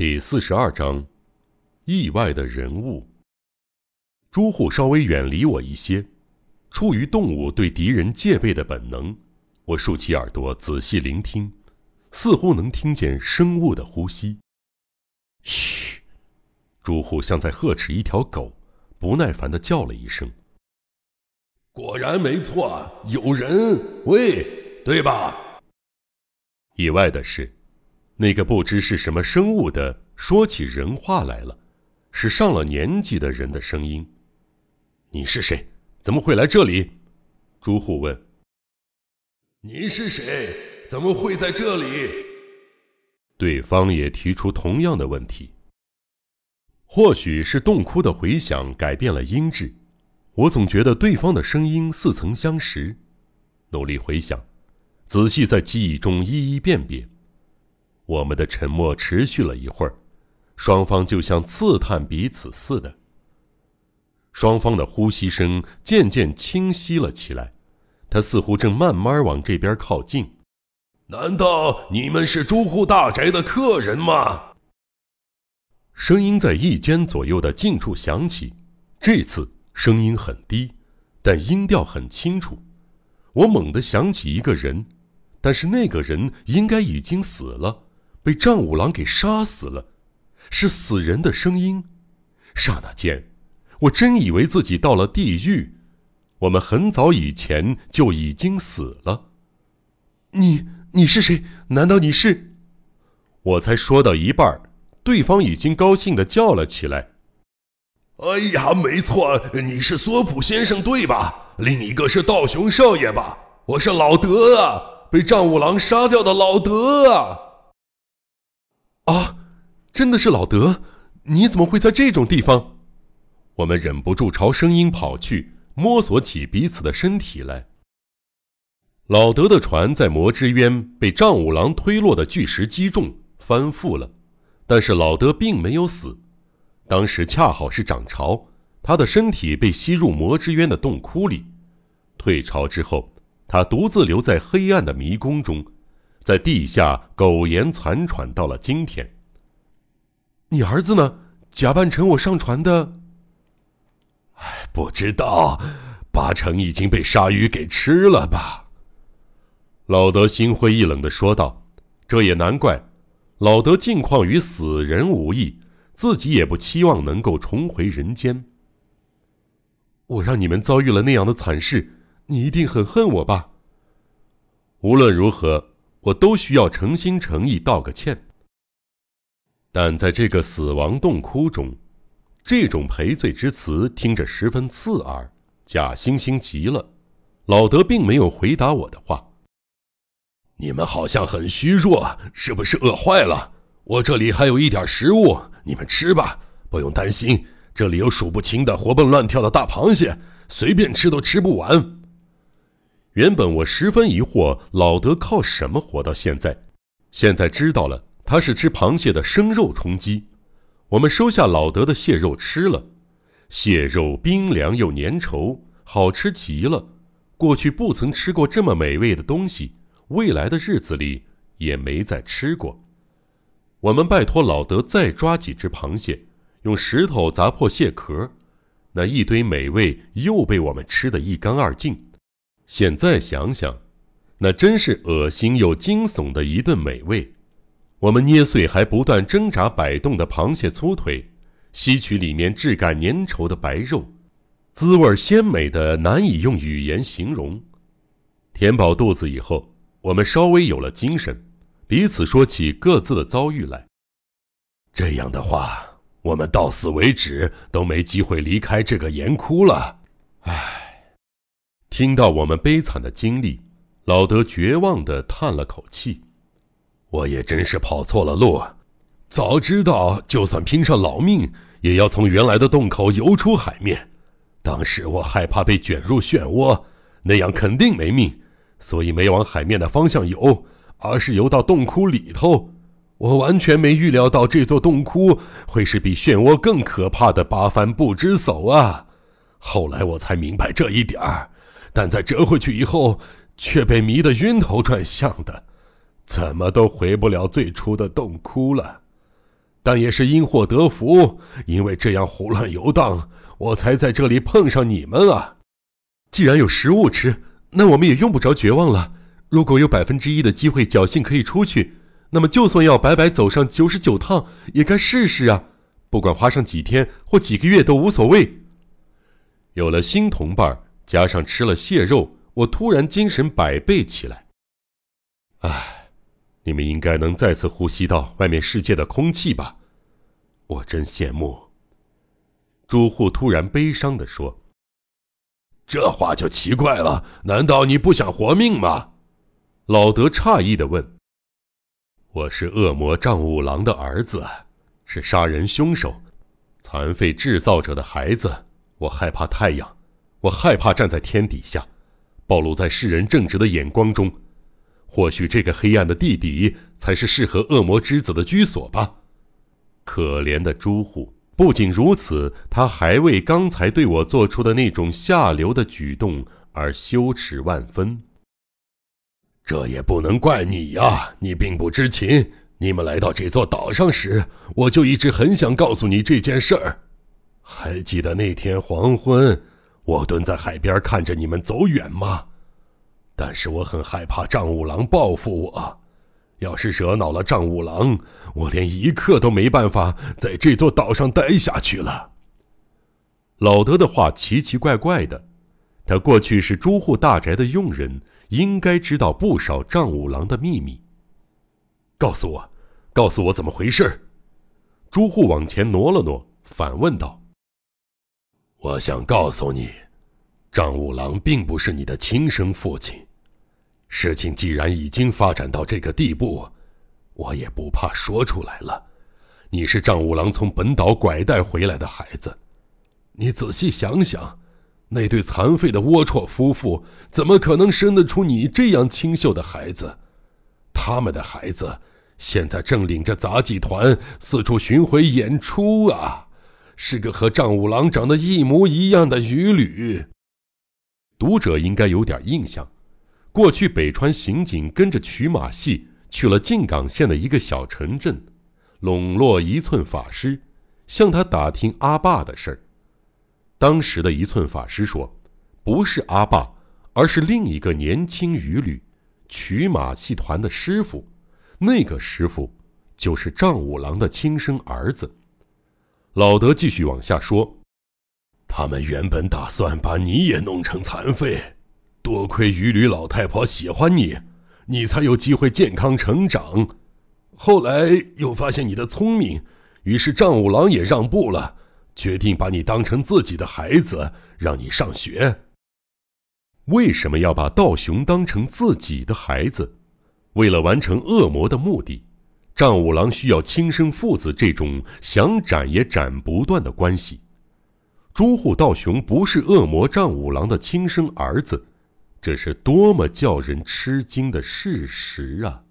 第四十二章，意外的人物。朱户稍微远离我一些，出于动物对敌人戒备的本能，我竖起耳朵仔细聆听，似乎能听见生物的呼吸。嘘，朱户像在呵斥一条狗，不耐烦的叫了一声。果然没错，有人喂，对吧？意外的是。那个不知是什么生物的说起人话来了，是上了年纪的人的声音。你是谁？怎么会来这里？朱户问。你是谁？怎么会在这里？对方也提出同样的问题。或许是洞窟的回响改变了音质，我总觉得对方的声音似曾相识。努力回想，仔细在记忆中一一辨别。我们的沉默持续了一会儿，双方就像刺探彼此似的。双方的呼吸声渐渐清晰了起来，他似乎正慢慢往这边靠近。难道你们是朱户大宅的客人吗？声音在一间左右的近处响起，这次声音很低，但音调很清楚。我猛地想起一个人，但是那个人应该已经死了。被丈五郎给杀死了，是死人的声音。刹那间，我真以为自己到了地狱。我们很早以前就已经死了。你你是谁？难道你是？我才说到一半，对方已经高兴的叫了起来：“哎呀，没错，你是索普先生对吧？另一个是道雄少爷吧？我是老德啊，被丈五郎杀掉的老德啊。”真的是老德！你怎么会在这种地方？我们忍不住朝声音跑去，摸索起彼此的身体来。老德的船在魔之渊被丈五郎推落的巨石击中，翻覆了，但是老德并没有死。当时恰好是涨潮，他的身体被吸入魔之渊的洞窟里。退潮之后，他独自留在黑暗的迷宫中。在地下苟延残喘到了今天。你儿子呢？假扮成我上船的？哎，不知道，八成已经被鲨鱼给吃了吧。老德心灰意冷的说道：“这也难怪，老德近况与死人无异，自己也不期望能够重回人间。我让你们遭遇了那样的惨事，你一定很恨我吧？无论如何。”我都需要诚心诚意道个歉，但在这个死亡洞窟中，这种赔罪之词听着十分刺耳，假惺惺极了。老德并没有回答我的话。你们好像很虚弱，是不是饿坏了？我这里还有一点食物，你们吃吧，不用担心。这里有数不清的活蹦乱跳的大螃蟹，随便吃都吃不完。原本我十分疑惑，老德靠什么活到现在？现在知道了，他是吃螃蟹的生肉充饥。我们收下老德的蟹肉吃了，蟹肉冰凉又粘稠，好吃极了。过去不曾吃过这么美味的东西，未来的日子里也没再吃过。我们拜托老德再抓几只螃蟹，用石头砸破蟹壳，那一堆美味又被我们吃得一干二净。现在想想，那真是恶心又惊悚的一顿美味。我们捏碎还不断挣扎摆动的螃蟹粗腿，吸取里面质感粘稠的白肉，滋味鲜美的难以用语言形容。填饱肚子以后，我们稍微有了精神，彼此说起各自的遭遇来。这样的话，我们到死为止都没机会离开这个岩窟了。唉。听到我们悲惨的经历，老德绝望地叹了口气：“我也真是跑错了路，早知道就算拼上老命，也要从原来的洞口游出海面。当时我害怕被卷入漩涡，那样肯定没命，所以没往海面的方向游，而是游到洞窟里头。我完全没预料到这座洞窟会是比漩涡更可怕的八番不知叟啊！后来我才明白这一点儿。”但在折回去以后，却被迷得晕头转向的，怎么都回不了最初的洞窟了。但也是因祸得福，因为这样胡乱游荡，我才在这里碰上你们啊！既然有食物吃，那我们也用不着绝望了。如果有百分之一的机会侥幸可以出去，那么就算要白白走上九十九趟，也该试试啊！不管花上几天或几个月都无所谓。有了新同伴，加上吃了蟹肉，我突然精神百倍起来。唉，你们应该能再次呼吸到外面世界的空气吧？我真羡慕。朱户突然悲伤地说：“这话就奇怪了，难道你不想活命吗？”老德诧异的问：“我是恶魔丈五郎的儿子，是杀人凶手，残废制造者的孩子。我害怕太阳，我害怕站在天底下，暴露在世人正直的眼光中。或许这个黑暗的地底才是适合恶魔之子的居所吧。”可怜的朱户。不仅如此，他还为刚才对我做出的那种下流的举动而羞耻万分。这也不能怪你呀，你并不知情。你们来到这座岛上时，我就一直很想告诉你这件事儿。还记得那天黄昏，我蹲在海边看着你们走远吗？但是我很害怕丈五郎报复我。要是惹恼了丈五郎，我连一刻都没办法在这座岛上待下去了。老德的话奇奇怪怪的，他过去是朱户大宅的佣人。应该知道不少丈五郎的秘密。告诉我，告诉我怎么回事？朱户往前挪了挪，反问道：“我想告诉你，丈五郎并不是你的亲生父亲。事情既然已经发展到这个地步，我也不怕说出来了。你是丈五郎从本岛拐带回来的孩子。你仔细想想。”那对残废的龌龊夫妇怎么可能生得出你这样清秀的孩子？他们的孩子现在正领着杂技团四处巡回演出啊，是个和丈五郎长得一模一样的渔女。读者应该有点印象，过去北川刑警跟着曲马戏去了静冈县的一个小城镇，笼络一寸法师，向他打听阿爸的事儿。当时的一寸法师说：“不是阿爸，而是另一个年轻渔旅，取马戏团的师傅。那个师傅就是丈五郎的亲生儿子。”老德继续往下说：“他们原本打算把你也弄成残废，多亏渔旅老太婆喜欢你，你才有机会健康成长。后来又发现你的聪明，于是丈五郎也让步了。”决定把你当成自己的孩子，让你上学。为什么要把道雄当成自己的孩子？为了完成恶魔的目的，丈五郎需要亲生父子这种想斩也斩不断的关系。朱户道雄不是恶魔丈五郎的亲生儿子，这是多么叫人吃惊的事实啊！